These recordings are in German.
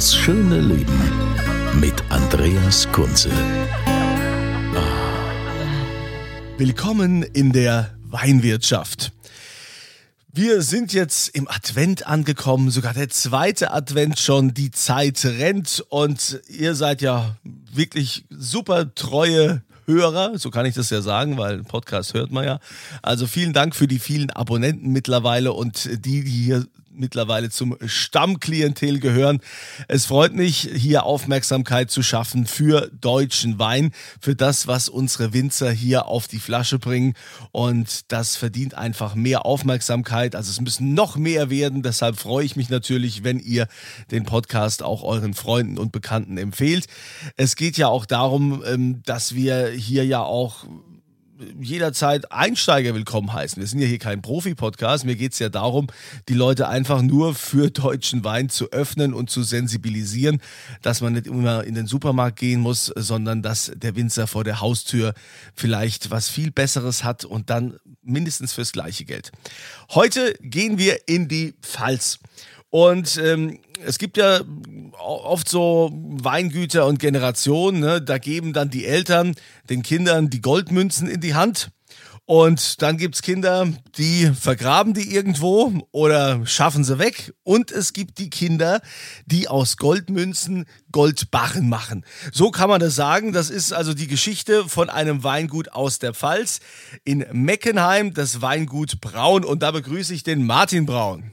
Das schöne Leben mit Andreas Kunze. Willkommen in der Weinwirtschaft. Wir sind jetzt im Advent angekommen, sogar der zweite Advent schon. Die Zeit rennt und ihr seid ja wirklich super treue Hörer, so kann ich das ja sagen, weil Podcast hört man ja. Also vielen Dank für die vielen Abonnenten mittlerweile und die, die hier mittlerweile zum Stammklientel gehören. Es freut mich, hier Aufmerksamkeit zu schaffen für deutschen Wein, für das, was unsere Winzer hier auf die Flasche bringen. Und das verdient einfach mehr Aufmerksamkeit. Also es müssen noch mehr werden. Deshalb freue ich mich natürlich, wenn ihr den Podcast auch euren Freunden und Bekannten empfehlt. Es geht ja auch darum, ähm, dass wir hier ja auch jederzeit Einsteiger willkommen heißen. Wir sind ja hier kein Profi-Podcast. Mir geht es ja darum, die Leute einfach nur für deutschen Wein zu öffnen und zu sensibilisieren, dass man nicht immer in den Supermarkt gehen muss, sondern dass der Winzer vor der Haustür vielleicht was viel Besseres hat und dann mindestens fürs gleiche Geld. Heute gehen wir in die Pfalz. Und ähm, es gibt ja oft so Weingüter und Generationen, ne? da geben dann die Eltern den Kindern die Goldmünzen in die Hand. Und dann gibt's Kinder, die vergraben die irgendwo oder schaffen sie weg. Und es gibt die Kinder, die aus Goldmünzen Goldbarren machen. So kann man das sagen. Das ist also die Geschichte von einem Weingut aus der Pfalz in Meckenheim, das Weingut Braun. Und da begrüße ich den Martin Braun.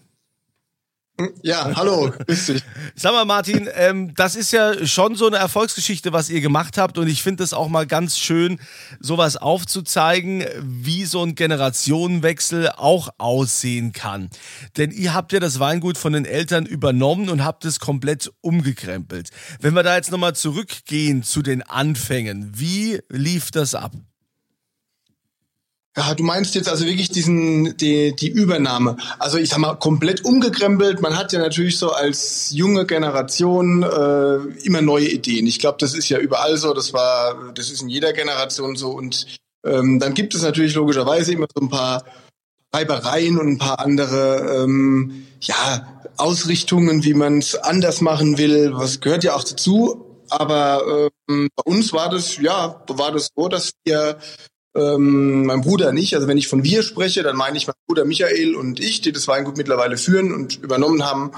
Ja, hallo, grüß dich. Sag mal, Martin, ähm, das ist ja schon so eine Erfolgsgeschichte, was ihr gemacht habt. Und ich finde es auch mal ganz schön, sowas aufzuzeigen, wie so ein Generationenwechsel auch aussehen kann. Denn ihr habt ja das Weingut von den Eltern übernommen und habt es komplett umgekrempelt. Wenn wir da jetzt nochmal zurückgehen zu den Anfängen, wie lief das ab? Ja, du meinst jetzt also wirklich diesen, die, die Übernahme. Also ich sag mal, komplett umgekrempelt. Man hat ja natürlich so als junge Generation äh, immer neue Ideen. Ich glaube, das ist ja überall so. Das war, das ist in jeder Generation so. Und ähm, dann gibt es natürlich logischerweise immer so ein paar Reibereien und ein paar andere ähm, ja, Ausrichtungen, wie man es anders machen will. Was gehört ja auch dazu. Aber ähm, bei uns war das, ja, war das so, dass wir ähm, mein Bruder nicht. Also wenn ich von wir spreche, dann meine ich mein Bruder Michael und ich, die das Weingut mittlerweile führen und übernommen haben.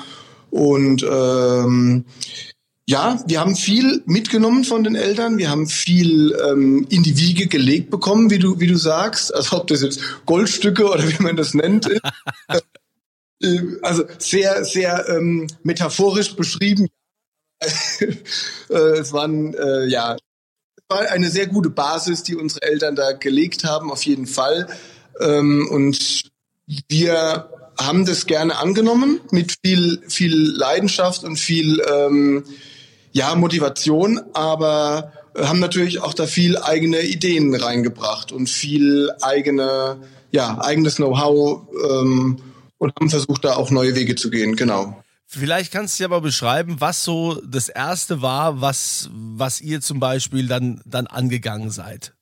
Und ähm, ja, wir haben viel mitgenommen von den Eltern. Wir haben viel ähm, in die Wiege gelegt bekommen, wie du, wie du sagst. Also ob das jetzt Goldstücke oder wie man das nennt. Äh, also sehr, sehr ähm, metaphorisch beschrieben. äh, es waren äh, ja war eine sehr gute Basis, die unsere Eltern da gelegt haben, auf jeden Fall. Ähm, und wir haben das gerne angenommen mit viel, viel Leidenschaft und viel ähm, ja, Motivation, aber haben natürlich auch da viel eigene Ideen reingebracht und viel eigene, ja, eigenes Know-how ähm, und haben versucht, da auch neue Wege zu gehen, genau. Vielleicht kannst du ja mal beschreiben, was so das erste war, was, was ihr zum Beispiel dann, dann angegangen seid.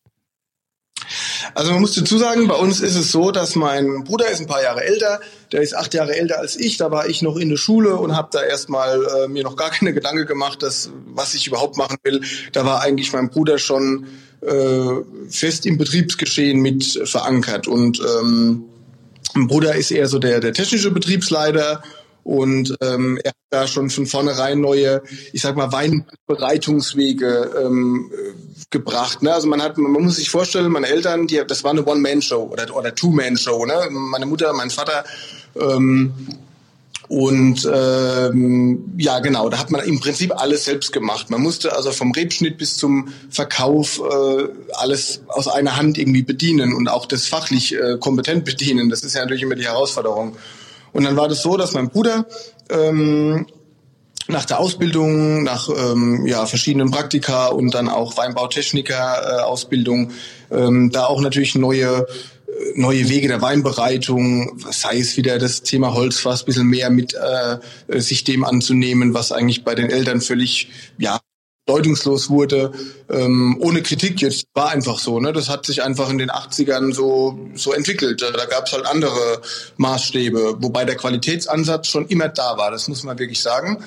Also man muss dazu sagen, bei uns ist es so, dass mein Bruder ist ein paar Jahre älter, der ist acht Jahre älter als ich, da war ich noch in der Schule und habe da erstmal äh, mir noch gar keine Gedanken gemacht, dass, was ich überhaupt machen will. Da war eigentlich mein Bruder schon äh, fest im Betriebsgeschehen mit verankert und ähm, mein Bruder ist eher so der, der technische Betriebsleiter und ähm, er hat da schon von vornherein neue, ich sag mal, Weinbereitungswege ähm, gebracht. Ne? Also man hat, man muss sich vorstellen, meine Eltern, die, das war eine One-Man-Show oder, oder Two-Man-Show. Ne? Meine Mutter, mein Vater ähm, Und ähm, ja, genau, da hat man im Prinzip alles selbst gemacht. Man musste also vom Rebschnitt bis zum Verkauf äh, alles aus einer Hand irgendwie bedienen und auch das fachlich äh, kompetent bedienen. Das ist ja natürlich immer die Herausforderung. Und dann war das so, dass mein Bruder ähm, nach der Ausbildung, nach ähm, ja, verschiedenen Praktika und dann auch Weinbautechniker-Ausbildung, äh, ähm, da auch natürlich neue neue Wege der Weinbereitung, sei es wieder das Thema Holzfass, bisschen mehr mit äh, sich dem anzunehmen, was eigentlich bei den Eltern völlig ja bedeutungslos wurde, ähm, ohne Kritik jetzt, war einfach so. Ne? Das hat sich einfach in den 80ern so, so entwickelt. Da gab es halt andere Maßstäbe, wobei der Qualitätsansatz schon immer da war, das muss man wirklich sagen.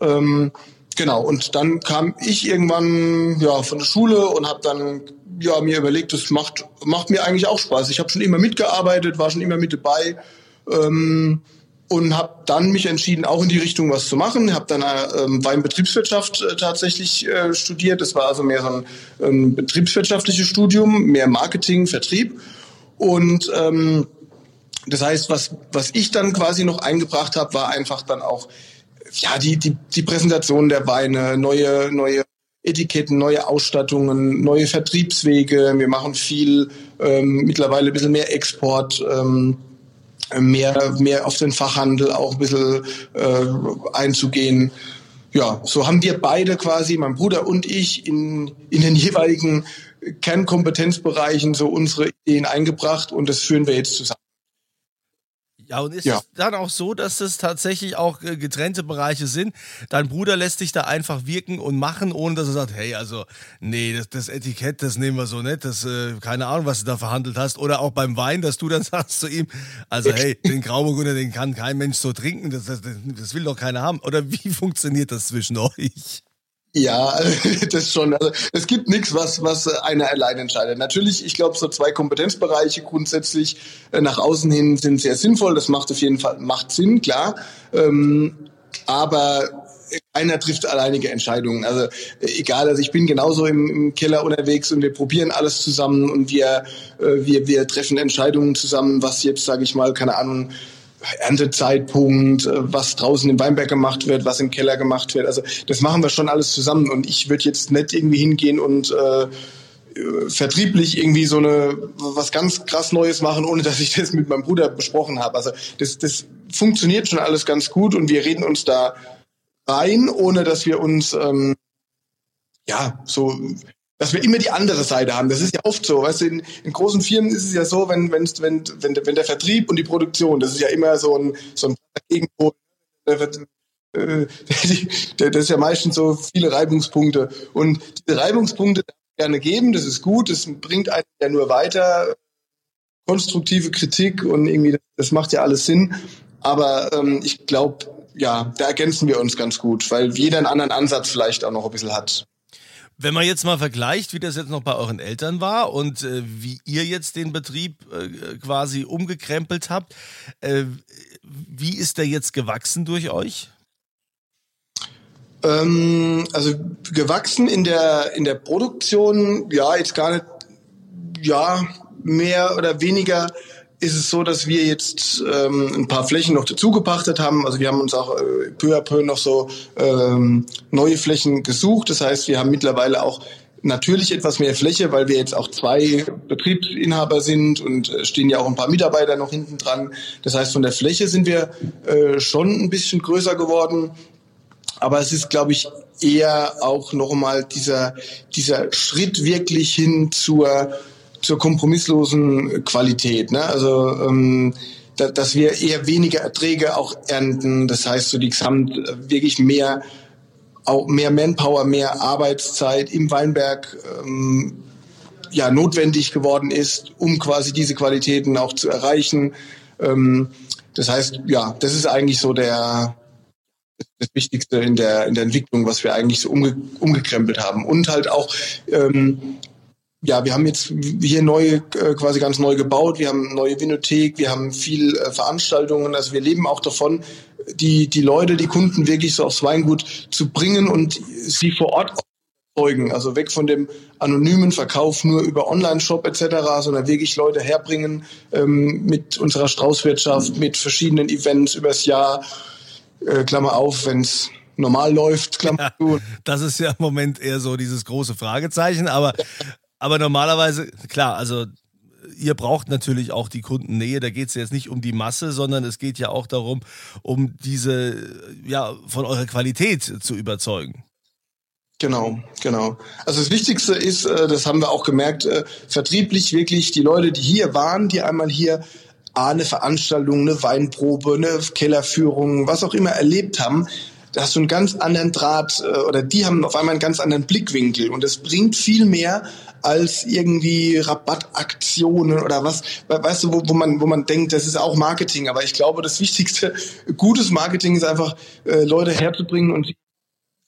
Ähm, genau, und dann kam ich irgendwann ja von der Schule und habe dann ja, mir überlegt, das macht, macht mir eigentlich auch Spaß. Ich habe schon immer mitgearbeitet, war schon immer mit dabei ähm, und habe dann mich entschieden, auch in die Richtung was zu machen. Habe dann äh, ähm, Weinbetriebswirtschaft äh, tatsächlich äh, studiert. Das war also mehr so ein ähm, betriebswirtschaftliches Studium, mehr Marketing, Vertrieb. Und ähm, das heißt, was, was ich dann quasi noch eingebracht habe, war einfach dann auch ja die, die, die Präsentation der Weine, neue, neue Etiketten, neue Ausstattungen, neue Vertriebswege. Wir machen viel, ähm, mittlerweile ein bisschen mehr Export, ähm, mehr, mehr auf den Fachhandel auch ein bisschen äh, einzugehen. Ja, so haben wir beide quasi, mein Bruder und ich, in, in den jeweiligen Kernkompetenzbereichen so unsere Ideen eingebracht und das führen wir jetzt zusammen. Ja, und ist ja. es dann auch so, dass es tatsächlich auch äh, getrennte Bereiche sind? Dein Bruder lässt dich da einfach wirken und machen, ohne dass er sagt, hey, also, nee, das, das Etikett, das nehmen wir so nicht, das, äh, keine Ahnung, was du da verhandelt hast. Oder auch beim Wein, dass du dann sagst zu ihm, also, hey, den Grauburgunder, den kann kein Mensch so trinken, das, das, das will doch keiner haben. Oder wie funktioniert das zwischen euch? Ja, das schon. Also es gibt nichts, was was einer allein entscheidet. Natürlich, ich glaube, so zwei Kompetenzbereiche grundsätzlich äh, nach außen hin sind sehr sinnvoll. Das macht auf jeden Fall macht Sinn, klar. Ähm, aber einer trifft alleinige Entscheidungen. Also egal, also ich bin genauso im, im Keller unterwegs und wir probieren alles zusammen und wir äh, wir wir treffen Entscheidungen zusammen, was jetzt sage ich mal keine Ahnung Erntezeitpunkt, äh, was draußen im Weinberg gemacht wird, was im Keller gemacht wird. Also das machen wir schon alles zusammen und ich würde jetzt nicht irgendwie hingehen und äh, vertrieblich irgendwie so eine was ganz krass Neues machen, ohne dass ich das mit meinem Bruder besprochen habe. Also das, das funktioniert schon alles ganz gut und wir reden uns da rein, ohne dass wir uns ähm, ja so dass wir immer die andere Seite haben. Das ist ja oft so. Weißt du, in, in großen Firmen ist es ja so, wenn, wenn, wenn, wenn, wenn der Vertrieb und die Produktion, das ist ja immer so ein, so ein Gegenpol. Äh, das ist ja meistens so viele Reibungspunkte. Und diese Reibungspunkte gerne geben, das ist gut, das bringt einen ja nur weiter. Konstruktive Kritik und irgendwie, das macht ja alles Sinn. Aber ähm, ich glaube, ja, da ergänzen wir uns ganz gut, weil jeder einen anderen Ansatz vielleicht auch noch ein bisschen hat. Wenn man jetzt mal vergleicht, wie das jetzt noch bei euren Eltern war und äh, wie ihr jetzt den Betrieb äh, quasi umgekrempelt habt, äh, wie ist der jetzt gewachsen durch euch? Ähm, also gewachsen in der in der Produktion, ja, jetzt gar nicht, ja, mehr oder weniger ist es so, dass wir jetzt ähm, ein paar Flächen noch dazu gepachtet haben. Also wir haben uns auch äh, peu à peu noch so ähm, neue Flächen gesucht. Das heißt, wir haben mittlerweile auch natürlich etwas mehr Fläche, weil wir jetzt auch zwei Betriebsinhaber sind und äh, stehen ja auch ein paar Mitarbeiter noch hinten dran. Das heißt, von der Fläche sind wir äh, schon ein bisschen größer geworden. Aber es ist, glaube ich, eher auch nochmal dieser, dieser Schritt wirklich hin zur zur kompromisslosen Qualität. Ne? Also ähm, da, dass wir eher weniger Erträge auch ernten. Das heißt, so die Gesamt äh, wirklich mehr auch mehr Manpower, mehr Arbeitszeit im Weinberg ähm, ja notwendig geworden ist, um quasi diese Qualitäten auch zu erreichen. Ähm, das heißt, ja, das ist eigentlich so der das Wichtigste in der in der Entwicklung, was wir eigentlich so umge umgekrempelt haben und halt auch ähm, ja, wir haben jetzt hier neu, äh, quasi ganz neu gebaut. Wir haben neue Vinothek, wir haben viel äh, Veranstaltungen. Also wir leben auch davon, die, die Leute, die Kunden wirklich so aufs Weingut zu bringen und sie vor Ort überzeugen. Also weg von dem anonymen Verkauf nur über Online-Shop etc., sondern wirklich Leute herbringen ähm, mit unserer Straußwirtschaft, mit verschiedenen Events übers Jahr. Äh, Klammer auf, wenn es normal läuft, Klammer ja, Das ist ja im Moment eher so dieses große Fragezeichen, aber, aber normalerweise, klar, also ihr braucht natürlich auch die Kundennähe. Da geht es jetzt nicht um die Masse, sondern es geht ja auch darum, um diese, ja, von eurer Qualität zu überzeugen. Genau, genau. Also das Wichtigste ist, äh, das haben wir auch gemerkt, äh, vertrieblich wirklich die Leute, die hier waren, die einmal hier eine Veranstaltung, eine Weinprobe, eine Kellerführung, was auch immer erlebt haben, da hast du einen ganz anderen Draht äh, oder die haben auf einmal einen ganz anderen Blickwinkel und es bringt viel mehr als irgendwie Rabattaktionen oder was, weißt du, wo, wo man wo man denkt, das ist auch Marketing, aber ich glaube, das wichtigste gutes Marketing ist einfach äh, Leute herzubringen und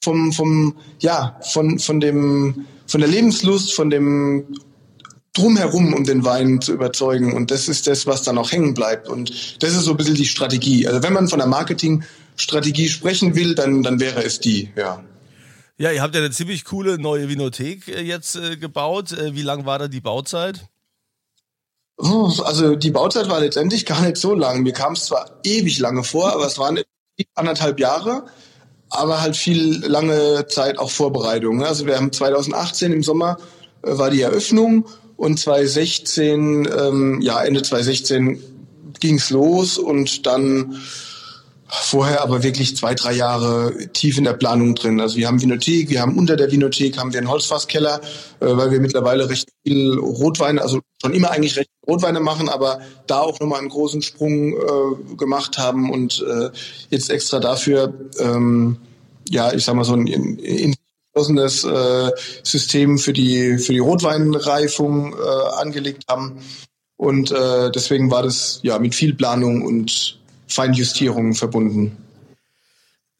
vom vom ja, von von dem von der Lebenslust, von dem drumherum, um den Wein zu überzeugen. Und das ist das, was dann auch hängen bleibt. Und das ist so ein bisschen die Strategie. Also wenn man von der Marketingstrategie sprechen will, dann, dann wäre es die, ja. Ja, ihr habt ja eine ziemlich coole neue Vinothek äh, jetzt äh, gebaut. Äh, wie lang war da die Bauzeit? Also die Bauzeit war letztendlich gar nicht so lang. Mir kam es zwar ewig lange vor, aber es waren anderthalb Jahre, aber halt viel lange Zeit auch Vorbereitung. Ne? Also wir haben 2018 im Sommer war die Eröffnung und 2016, ähm, ja, Ende 2016 ging's los und dann vorher aber wirklich zwei, drei Jahre tief in der Planung drin. Also wir haben Vinothek, wir haben unter der Vinothek haben wir einen Holzfasskeller, äh, weil wir mittlerweile recht viel Rotweine, also schon immer eigentlich recht Rotweine machen, aber da auch nochmal einen großen Sprung äh, gemacht haben und äh, jetzt extra dafür, ähm, ja, ich sag mal so ein in, in äh, System für die für die Rotweinreifung äh, angelegt haben und äh, deswegen war das ja mit viel Planung und Feinjustierung verbunden.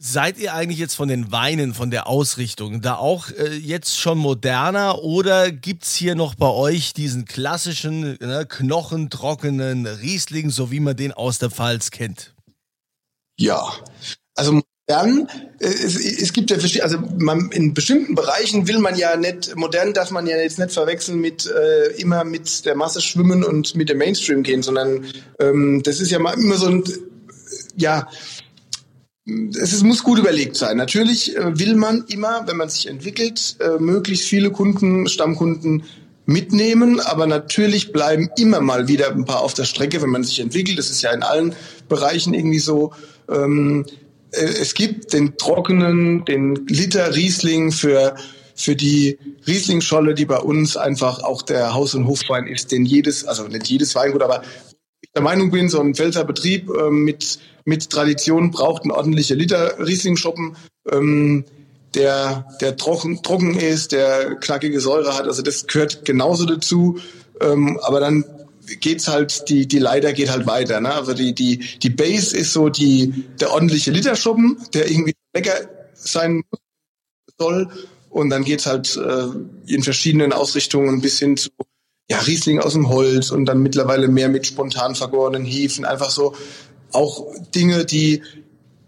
Seid ihr eigentlich jetzt von den Weinen, von der Ausrichtung, da auch äh, jetzt schon moderner oder gibt es hier noch bei euch diesen klassischen, ne, knochentrockenen Riesling, so wie man den aus der Pfalz kennt? Ja, also dann, äh, es, es gibt ja verschiedene, also man, in bestimmten Bereichen will man ja nicht, modern darf man ja jetzt nicht verwechseln mit äh, immer mit der Masse schwimmen und mit dem Mainstream gehen, sondern ähm, das ist ja mal immer so ein, ja, es ist, muss gut überlegt sein. Natürlich äh, will man immer, wenn man sich entwickelt, äh, möglichst viele Kunden, Stammkunden mitnehmen, aber natürlich bleiben immer mal wieder ein paar auf der Strecke, wenn man sich entwickelt. Das ist ja in allen Bereichen irgendwie so. Ähm, äh, es gibt den trockenen, den Liter Riesling für für die Rieslingscholle, die bei uns einfach auch der Haus- und Hofwein ist, den jedes, also nicht jedes Weingut, aber der Meinung bin, so ein Pfälzer Betrieb äh, mit, mit Tradition braucht ein ordentlicher Liter Rieslingschoppen, ähm, der, der trocken, trocken ist, der knackige Säure hat. Also das gehört genauso dazu. Ähm, aber dann geht's halt, die, die Leiter geht halt weiter. Ne? Also die, die, die Base ist so die, der ordentliche Literschuppen, der irgendwie lecker sein soll. Und dann geht's halt äh, in verschiedenen Ausrichtungen bis hin zu ja, Riesling aus dem Holz und dann mittlerweile mehr mit spontan vergorenen Hefen. Einfach so auch Dinge, die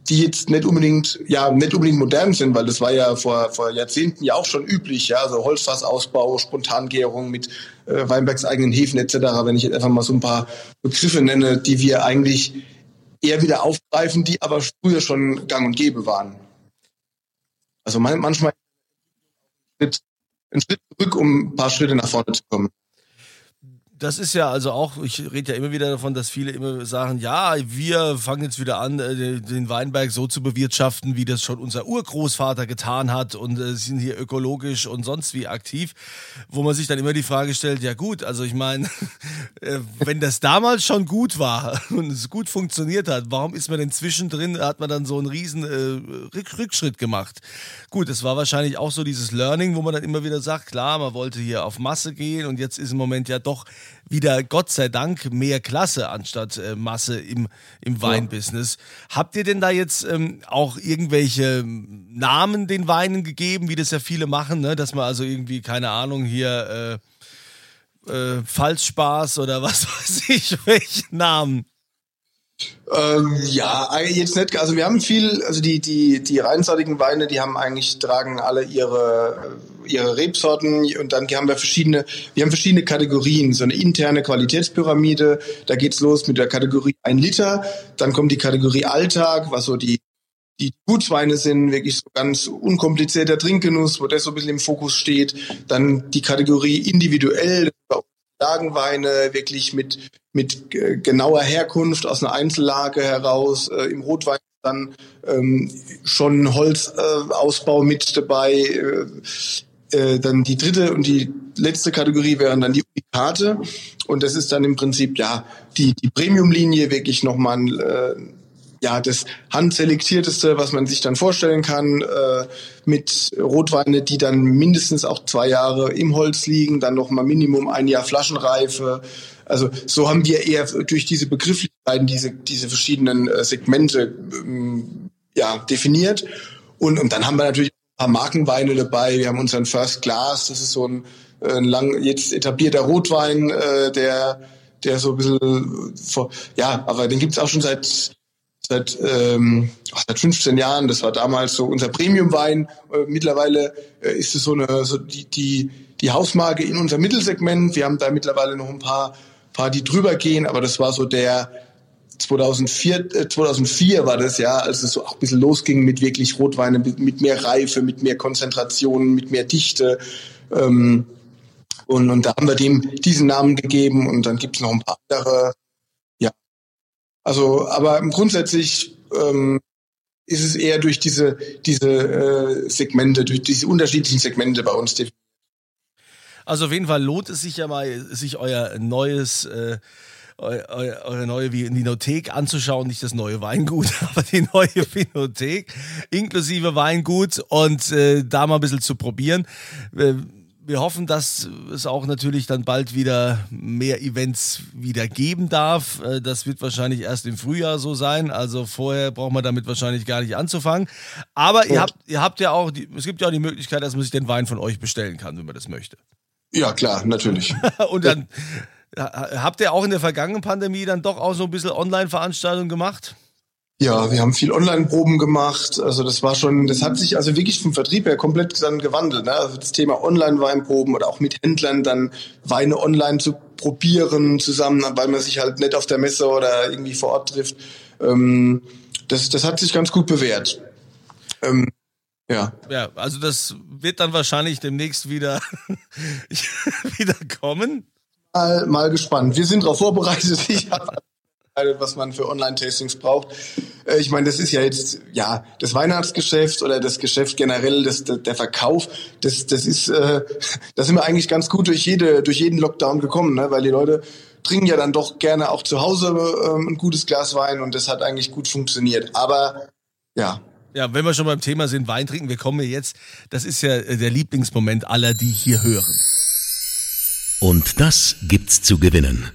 die jetzt nicht unbedingt, ja, nicht unbedingt modern sind, weil das war ja vor, vor Jahrzehnten ja auch schon üblich, ja, also Holzfassausbau, Spontangärung mit äh, Weinbergs eigenen Hefen etc., wenn ich jetzt einfach mal so ein paar Begriffe nenne, die wir eigentlich eher wieder aufgreifen, die aber früher schon gang und gäbe waren. Also manchmal einen Schritt zurück, um ein paar Schritte nach vorne zu kommen das ist ja also auch, ich rede ja immer wieder davon, dass viele immer sagen, ja, wir fangen jetzt wieder an, äh, den Weinberg so zu bewirtschaften, wie das schon unser Urgroßvater getan hat und äh, sind hier ökologisch und sonst wie aktiv, wo man sich dann immer die Frage stellt, ja gut, also ich meine, äh, wenn das damals schon gut war und es gut funktioniert hat, warum ist man denn zwischendrin, hat man dann so einen riesen Rückschritt gemacht? Gut, es war wahrscheinlich auch so dieses Learning, wo man dann immer wieder sagt, klar, man wollte hier auf Masse gehen und jetzt ist im Moment ja doch wieder Gott sei Dank mehr Klasse anstatt äh, Masse im, im Weinbusiness. Ja. Habt ihr denn da jetzt ähm, auch irgendwelche Namen den Weinen gegeben, wie das ja viele machen, ne? dass man also irgendwie, keine Ahnung, hier äh, äh, Falschspaß oder was weiß ich, welche Namen? Ähm, ja, jetzt nicht. Also wir haben viel, also die die die reinsortigen Weine, die haben eigentlich tragen alle ihre ihre Rebsorten und dann haben wir verschiedene, wir haben verschiedene Kategorien, so eine interne Qualitätspyramide. Da geht's los mit der Kategorie ein Liter, dann kommt die Kategorie Alltag, was so die die Gutsweine sind, wirklich so ganz unkomplizierter Trinkgenuss, wo das so ein bisschen im Fokus steht. Dann die Kategorie individuell, Lagenweine, wirklich mit, mit genauer Herkunft aus einer Einzellage heraus. Äh, Im Rotwein dann ähm, schon Holzausbau äh, mit dabei. Äh, äh, dann die dritte und die letzte Kategorie wären dann die Unikate. Und das ist dann im Prinzip ja die, die Premium-Linie wirklich nochmal äh, ja das handselektierteste, was man sich dann vorstellen kann, äh, mit Rotweine, die dann mindestens auch zwei Jahre im Holz liegen, dann noch mal Minimum ein Jahr Flaschenreife. Also so haben wir eher durch diese Begrifflichkeiten diese diese verschiedenen äh, Segmente ähm, ja definiert. Und, und dann haben wir natürlich ein paar Markenweine dabei. Wir haben unseren First Class, das ist so ein, ein lang jetzt etablierter Rotwein, äh, der der so ein bisschen vor, ja, aber den gibt's auch schon seit seit, ähm, seit 15 Jahren. Das war damals so unser Premium-Wein. Äh, mittlerweile äh, ist es so eine so die, die, die Hausmarke in unserem Mittelsegment. Wir haben da mittlerweile noch ein paar, paar die drüber gehen, aber das war so der 2004, äh, 2004 war das ja, als es so auch ein bisschen losging mit wirklich Rotweine, mit, mit mehr Reife, mit mehr Konzentration, mit mehr Dichte. Ähm, und, und da haben wir dem diesen Namen gegeben und dann gibt es noch ein paar andere also, aber grundsätzlich ähm, ist es eher durch diese diese äh, Segmente, durch diese unterschiedlichen Segmente bei uns definiert. Also auf jeden Fall lohnt es sich ja mal, sich euer neues äh, eure neue Vinothek anzuschauen, nicht das neue Weingut, aber die neue Vinothek inklusive Weingut und äh, da mal ein bisschen zu probieren. Äh, wir hoffen, dass es auch natürlich dann bald wieder mehr Events wieder geben darf. Äh, das wird wahrscheinlich erst im Frühjahr so sein. Also vorher braucht man damit wahrscheinlich gar nicht anzufangen. Aber ihr habt, ihr habt ja auch, die, es gibt ja auch die Möglichkeit, dass man sich den Wein von euch bestellen kann, wenn man das möchte. Ja, klar, natürlich. Und dann habt ihr auch in der vergangenen Pandemie dann doch auch so ein bisschen Online-Veranstaltungen gemacht? Ja, wir haben viel Online-Proben gemacht. Also das war schon, das hat sich also wirklich vom Vertrieb her komplett dann gewandelt. Ne? Also das Thema Online-Weinproben oder auch mit Händlern dann Weine online zu probieren zusammen, weil man sich halt nicht auf der Messe oder irgendwie vor Ort trifft. Ähm, das, das hat sich ganz gut bewährt. Ähm, ja. Ja, also das wird dann wahrscheinlich demnächst wieder, wieder kommen. Mal, mal gespannt. Wir sind darauf vorbereitet. Ich habe was man für Online-Tastings braucht. Äh, ich meine, das ist ja jetzt, ja, das Weihnachtsgeschäft oder das Geschäft generell, das, der Verkauf, das, das ist, äh, da sind wir eigentlich ganz gut durch jede, durch jeden Lockdown gekommen, ne? weil die Leute trinken ja dann doch gerne auch zu Hause ähm, ein gutes Glas Wein und das hat eigentlich gut funktioniert. Aber ja, ja, wenn wir schon beim Thema sind, Wein trinken, wir kommen jetzt, das ist ja der Lieblingsmoment aller, die hier hören. Und das gibt's zu gewinnen.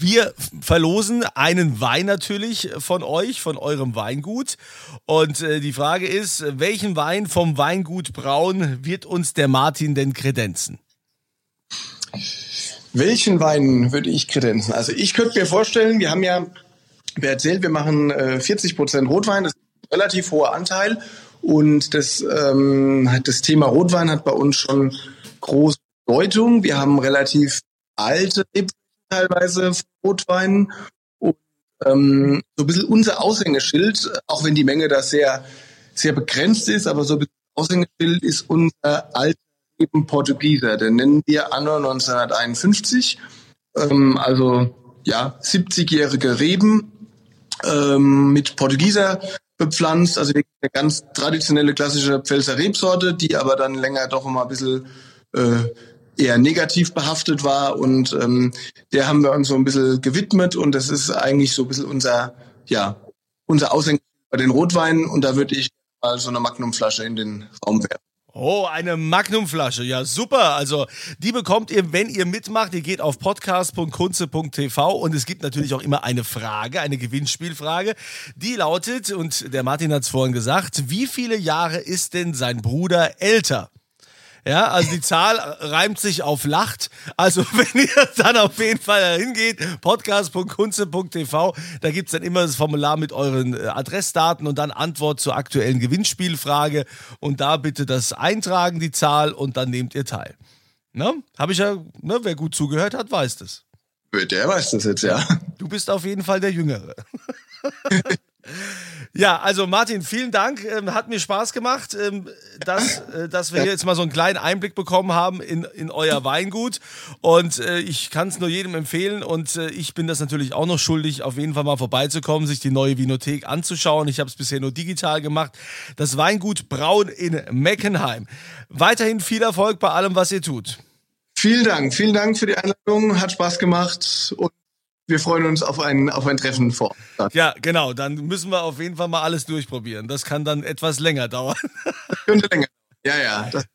Wir verlosen einen Wein natürlich von euch, von eurem Weingut. Und äh, die Frage ist, welchen Wein vom Weingut Braun wird uns der Martin denn kredenzen? Welchen Wein würde ich kredenzen? Also ich könnte mir vorstellen, wir haben ja, wer erzählt, wir machen äh, 40 Prozent Rotwein, das ist ein relativ hoher Anteil. Und das, ähm, das Thema Rotwein hat bei uns schon große Bedeutung. Wir haben relativ alte teilweise Rotwein. Und ähm, so ein bisschen unser Aushängeschild, auch wenn die Menge da sehr, sehr begrenzt ist, aber so ein bisschen Aushängeschild ist unser alter eben Portugieser. Den nennen wir Anno 1951. Ähm, also ja, 70-jährige Reben ähm, mit Portugieser bepflanzt, also eine ganz traditionelle klassische Pfälzer Rebsorte, die aber dann länger doch mal ein bisschen äh, eher negativ behaftet war und ähm, der haben wir uns so ein bisschen gewidmet und das ist eigentlich so ein bisschen unser, ja, unser Aushängeschild bei den Rotweinen und da würde ich mal so eine Magnumflasche in den Raum werfen. Oh, eine Magnumflasche. Ja, super. Also, die bekommt ihr, wenn ihr mitmacht. Ihr geht auf podcast.kunze.tv und es gibt natürlich auch immer eine Frage, eine Gewinnspielfrage. Die lautet, und der Martin hat es vorhin gesagt, wie viele Jahre ist denn sein Bruder älter? Ja, also die Zahl reimt sich auf lacht. Also wenn ihr dann auf jeden Fall hingeht, podcast.kunze.tv, da gibt es dann immer das Formular mit euren äh, Adressdaten und dann Antwort zur aktuellen Gewinnspielfrage. Und da bitte das eintragen, die Zahl, und dann nehmt ihr teil. Ne? Habe ich ja, ne, wer gut zugehört hat, weiß das. Der weiß das jetzt, ja. Du bist auf jeden Fall der Jüngere. Ja, also Martin, vielen Dank. Ähm, hat mir Spaß gemacht, ähm, dass, äh, dass wir hier jetzt mal so einen kleinen Einblick bekommen haben in, in euer Weingut. Und äh, ich kann es nur jedem empfehlen. Und äh, ich bin das natürlich auch noch schuldig, auf jeden Fall mal vorbeizukommen, sich die neue Vinothek anzuschauen. Ich habe es bisher nur digital gemacht. Das Weingut Braun in Meckenheim. Weiterhin viel Erfolg bei allem, was ihr tut. Vielen Dank, vielen Dank für die Einladung. Hat Spaß gemacht. Und wir freuen uns auf ein, auf ein Treffen vor. Ort. Ja, genau. Dann müssen wir auf jeden Fall mal alles durchprobieren. Das kann dann etwas länger dauern. Das könnte länger. Ja, ja. Das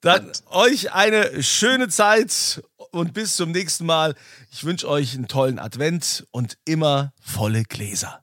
dann euch eine schöne Zeit und bis zum nächsten Mal. Ich wünsche euch einen tollen Advent und immer volle Gläser.